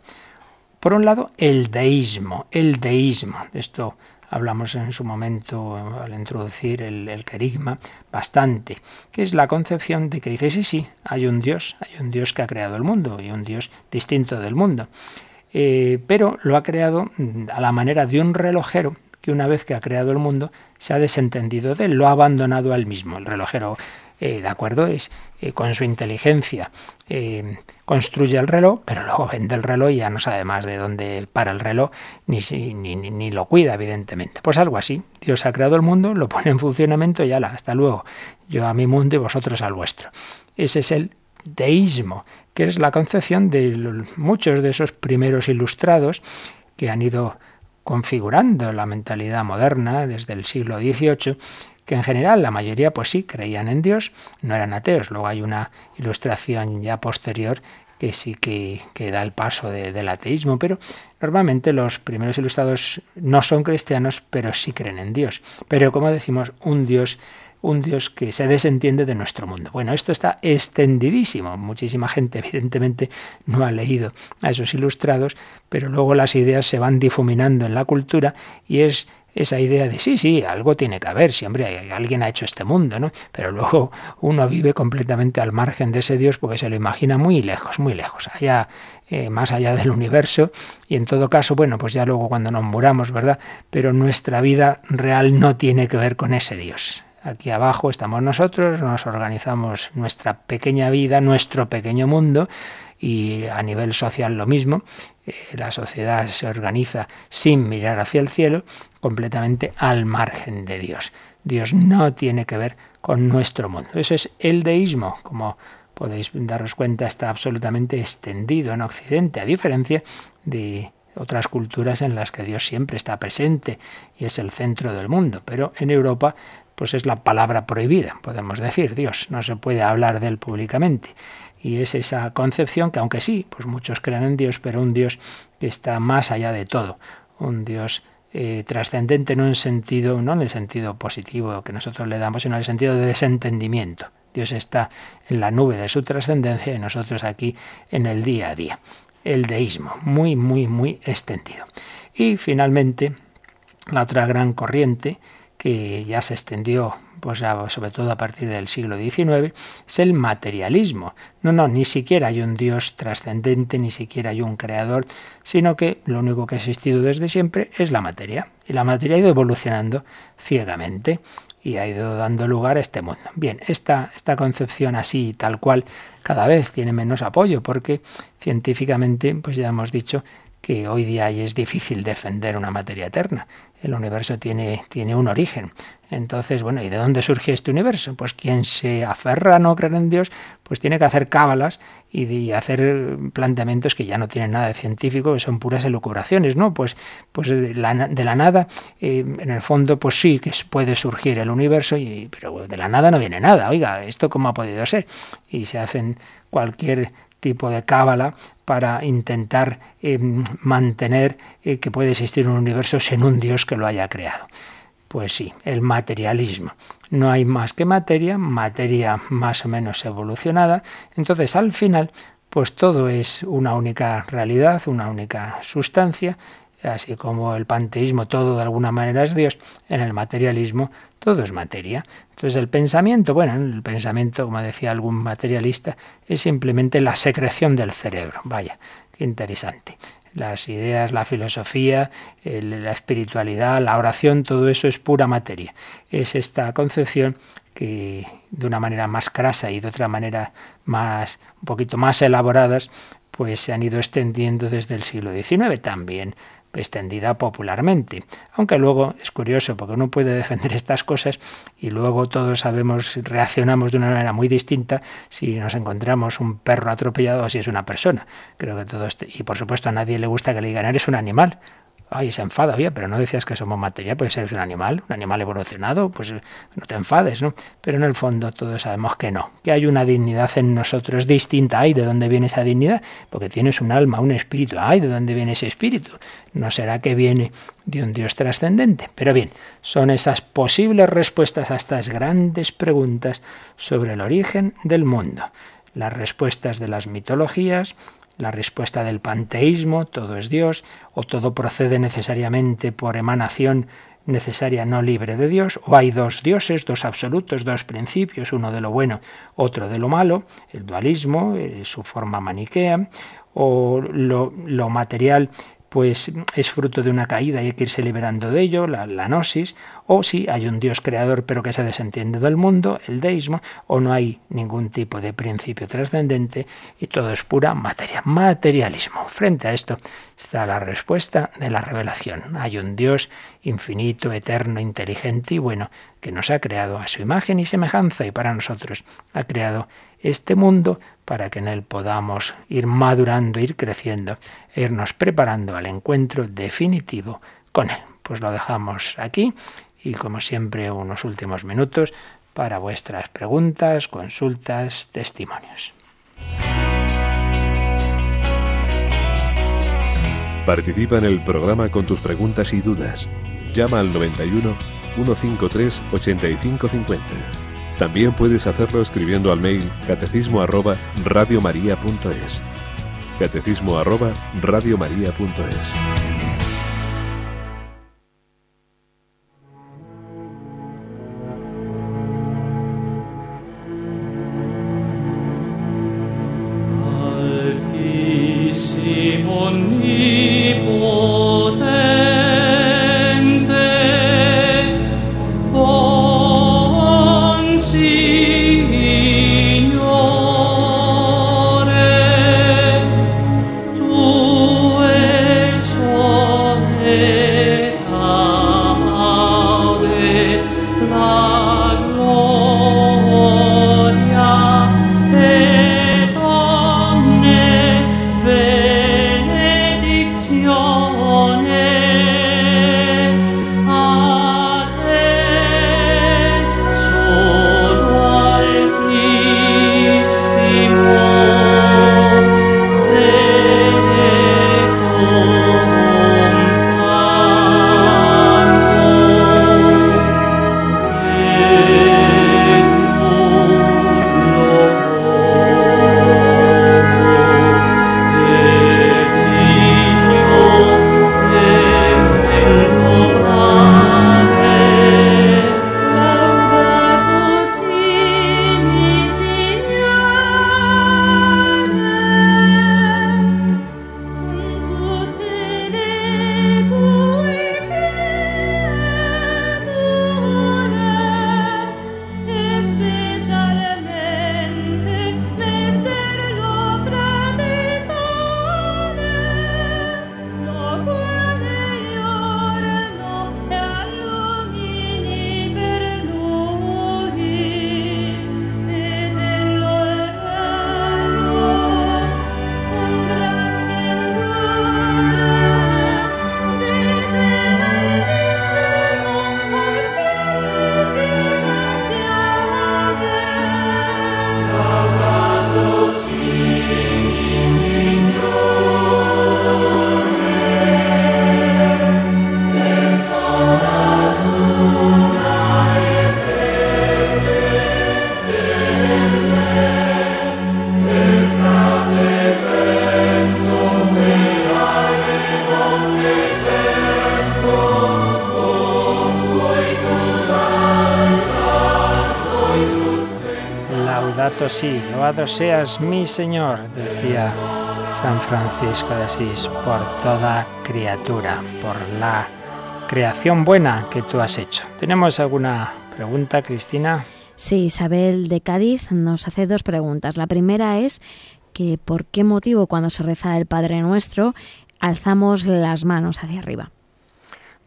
por un lado, el deísmo, el deísmo. Esto hablamos en su momento al introducir el, el querigma bastante, que es la concepción de que dice, sí, sí, hay un Dios, hay un Dios que ha creado el mundo y un Dios distinto del mundo. Eh, pero lo ha creado a la manera de un relojero que una vez que ha creado el mundo se ha desentendido de él, lo ha abandonado al mismo. El relojero eh, ¿de acuerdo? Es eh, con su inteligencia construye el reloj, pero luego vende el reloj y ya no sabe más de dónde para el reloj, ni, ni, ni, lo cuida, evidentemente. Pues algo así. Dios ha creado el mundo, lo pone en funcionamiento y ala, hasta luego. Yo a mi mundo y vosotros al vuestro. Ese es el deísmo, que es la concepción de muchos de esos primeros ilustrados que han ido configurando la mentalidad moderna desde el siglo XVIII, que en general la mayoría pues sí creían en Dios, no eran ateos. Luego hay una ilustración ya posterior que sí que, da el paso del ateísmo, pero normalmente los primeros ilustrados no son cristianos, pero sí creen en Dios. Pero como decimos, un Dios un Dios que se desentiende de nuestro mundo. Bueno, esto está extendidísimo. Muchísima gente evidentemente no ha leído a esos ilustrados, pero luego las ideas se van difuminando en la cultura y es esa idea de sí, sí, algo tiene que haber, siempre alguien ha hecho este mundo, ¿no? Pero luego uno vive completamente al margen de ese Dios porque se lo imagina muy lejos, muy lejos, allá, eh, más allá del universo, y en todo caso, bueno, pues ya luego cuando nos muramos, ¿verdad? Pero nuestra vida real no tiene que ver con ese Dios. Aquí abajo estamos nosotros, nos organizamos nuestra pequeña vida, nuestro pequeño mundo y a nivel social lo mismo. Eh, la sociedad se organiza sin mirar hacia el cielo, completamente al margen de Dios. Dios no tiene que ver con nuestro mundo. Eso es el deísmo, como podéis daros cuenta, está absolutamente extendido en Occidente, a diferencia de otras culturas en las que Dios siempre está presente y es el centro del mundo. Pero en Europa pues es la palabra prohibida, podemos decir, Dios, no se puede hablar de él públicamente. Y es esa concepción que aunque sí, pues muchos creen en Dios, pero un Dios que está más allá de todo, un Dios eh, trascendente no en sentido, no en el sentido positivo que nosotros le damos, sino en el sentido de desentendimiento. Dios está en la nube de su trascendencia y nosotros aquí en el día a día. El deísmo, muy, muy, muy extendido. Y finalmente, la otra gran corriente que ya se extendió pues sobre todo a partir del siglo XIX, es el materialismo. No, no, ni siquiera hay un Dios trascendente, ni siquiera hay un creador, sino que lo único que ha existido desde siempre es la materia. Y la materia ha ido evolucionando ciegamente y ha ido dando lugar a este mundo. Bien, esta, esta concepción así, tal cual, cada vez tiene menos apoyo porque científicamente, pues ya hemos dicho que hoy día es difícil defender una materia eterna. El universo tiene, tiene un origen. Entonces, bueno, ¿y de dónde surge este universo? Pues quien se aferra a no creer en Dios, pues tiene que hacer cábalas y, hacer planteamientos que ya no tienen nada de científico, que son puras elucubraciones, ¿no? Pues, pues de, la, nada, eh, en el fondo, pues sí que puede surgir el universo, y, pero de la nada no viene nada. Oiga, ¿esto cómo ha podido ser? Y se hacen cualquier tipo de cábala para intentar eh, mantener eh, que puede existir un universo sin un Dios que lo haya creado. Pues sí, el materialismo. No hay más que materia, materia más o menos evolucionada. Entonces, al final, pues todo es una única realidad, una única sustancia, así como el panteísmo todo de alguna manera es Dios, en el materialismo todo es materia. Entonces el pensamiento, bueno, el pensamiento, como decía algún materialista, es simplemente la secreción del cerebro. Vaya, qué interesante. Las ideas, la filosofía, la espiritualidad, la oración, todo eso es pura materia. Es esta concepción que de una manera más crasa y de otra manera más, un poquito más elaboradas, pues se han ido extendiendo desde el siglo XIX también extendida popularmente. Aunque luego es curioso porque uno puede defender estas cosas y luego todos sabemos, reaccionamos de una manera muy distinta si nos encontramos un perro atropellado o si es una persona. Creo que todo este, y por supuesto a nadie le gusta que le digan eres un animal ay, se enfada, oye, pero no decías que somos materia, pues eres un animal, un animal evolucionado, pues no te enfades, ¿no? Pero en el fondo todos sabemos que no, que hay una dignidad en nosotros distinta. Ay, ¿de dónde viene esa dignidad? Porque tienes un alma, un espíritu. Ay, ¿de dónde viene ese espíritu? ¿No será que viene de un Dios trascendente? Pero bien, son esas posibles respuestas a estas grandes preguntas sobre el origen del mundo. Las respuestas de las mitologías, la respuesta del panteísmo, todo es Dios, o todo procede necesariamente por emanación necesaria no libre de Dios, o hay dos dioses, dos absolutos, dos principios, uno de lo bueno, otro de lo malo, el dualismo, eh, su forma maniquea, o lo, lo material pues es fruto de una caída y hay que irse liberando de ello, la, la, gnosis, o si hay un Dios creador pero que se desentiende del mundo, el deísmo, o no hay ningún tipo de principio trascendente y todo es pura materia, materialismo. Frente a esto está la respuesta de la revelación. Hay un Dios infinito, eterno, inteligente y bueno, que nos ha creado a su imagen y semejanza y para nosotros ha creado este mundo para que en él podamos ir madurando, ir creciendo e irnos preparando al encuentro definitivo con él. Pues lo dejamos aquí y como siempre unos últimos minutos para vuestras preguntas, consultas, testimonios. Participa en el programa con tus preguntas y dudas. Llama al 91 153 8550. También puedes hacerlo escribiendo al mail catecismo arroba radiomaria.es. Catecismo arroba radiomaria.es. sí, loado seas mi Señor, decía San Francisco de Asís, por toda criatura, por la creación buena que tú has hecho. ¿Tenemos alguna pregunta, Cristina? Sí, Isabel de Cádiz nos hace dos preguntas. La primera es que por qué motivo cuando se reza el Padre Nuestro alzamos las manos hacia arriba.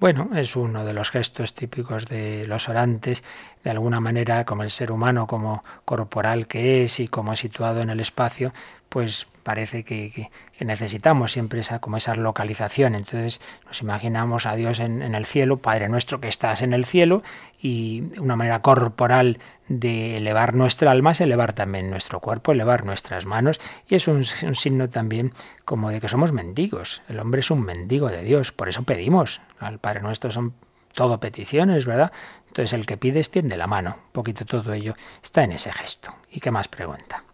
Bueno, es uno de los gestos típicos de los orantes, de alguna manera como el ser humano, como corporal que es y como situado en el espacio, pues parece que, necesitamos siempre esa, como esa localización. Entonces nos imaginamos a Dios en, el cielo, Padre nuestro que estás en el cielo, y una manera corporal de elevar nuestra alma es elevar también nuestro cuerpo, elevar nuestras manos, y es un, un signo también como de que somos mendigos. El hombre es un mendigo de Dios, por eso pedimos. Al Padre nuestro son todo peticiones, ¿verdad? Entonces el que pide extiende la mano. Un poquito todo ello está en ese gesto. ¿Y qué más pregunta?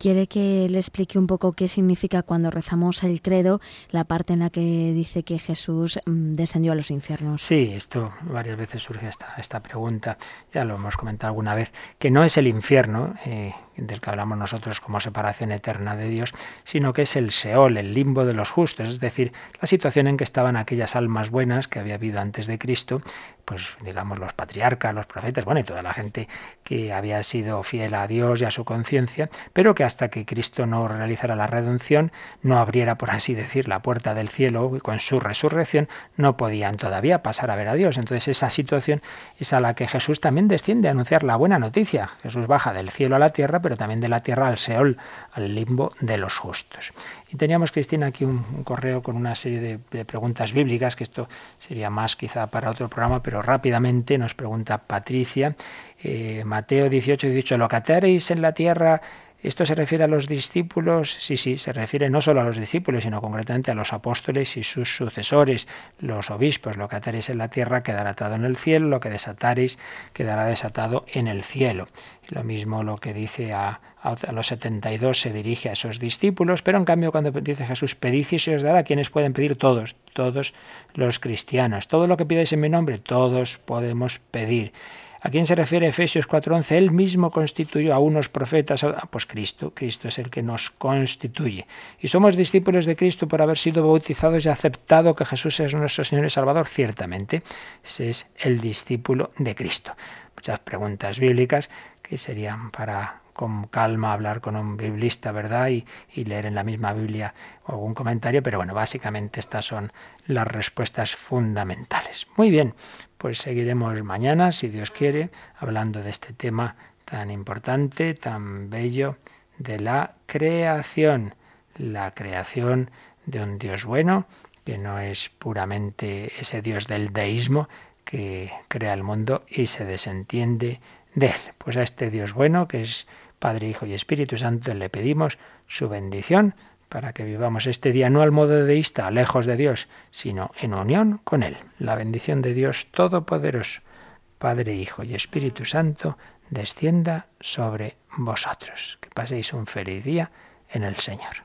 Quiere que le explique un poco qué significa cuando rezamos el credo, la parte en la que dice que Jesús mm, descendió a los infiernos. Sí, esto varias veces surge esta, pregunta, ya lo hemos comentado alguna vez, que no es el infierno, eh, del que hablamos nosotros como separación eterna de Dios, sino que es el Seol, el limbo de los justos, es decir, la situación en que estaban aquellas almas buenas que había habido antes de Cristo, pues digamos los patriarcas, los profetas, bueno, y toda la gente que había sido fiel a Dios y a su conciencia, pero que hasta que Cristo no realizara la redención, no abriera, por así decir, la puerta del cielo y con su resurrección, no podían todavía pasar a ver a Dios. Entonces esa situación es a la que Jesús también desciende a anunciar la buena noticia. Jesús baja del cielo a la tierra, pero también de la tierra al Seol, al limbo de los justos. Y teníamos, Cristina, aquí un, correo con una serie de, preguntas bíblicas, que esto sería más quizá para otro programa, pero rápidamente nos pregunta Patricia, eh, Mateo 18, 18, lo que en la tierra ¿Esto se refiere a los discípulos? Sí, sí, se refiere no solo a los discípulos, sino concretamente a los apóstoles y sus sucesores, los obispos. Lo que ataréis en la tierra quedará atado en el cielo, lo que desataréis quedará desatado en el cielo. Lo mismo lo que dice a, a los 72 se dirige a esos discípulos, pero en cambio cuando dice Jesús, pedid y se os dará, ¿quiénes pueden pedir? Todos, todos los cristianos. Todo lo que pidáis en mi nombre, todos podemos pedir. ¿A quién se refiere Efesios 4:11? Él mismo constituyó a unos profetas, pues Cristo, Cristo es el que nos constituye. Y somos discípulos de Cristo por haber sido bautizados y aceptado que Jesús es nuestro Señor y Salvador, ciertamente. Ese es el discípulo de Cristo. Muchas preguntas bíblicas que serían para con calma hablar con un biblista, ¿verdad? Y, leer en la misma Biblia algún comentario, pero bueno, básicamente estas son las respuestas fundamentales. Muy bien, pues seguiremos mañana, si Dios quiere, hablando de este tema tan importante, tan bello, de la creación. La creación de un Dios bueno, que no es puramente ese Dios del deísmo que crea el mundo y se desentiende de él. Pues a este Dios bueno, que es Padre, Hijo y Espíritu Santo, le pedimos su bendición para que vivamos este día no al modo deísta, lejos de Dios, sino en unión con Él. La bendición de Dios Todopoderoso, Padre, Hijo y Espíritu Santo, descienda sobre vosotros. Que paséis un feliz día en el Señor.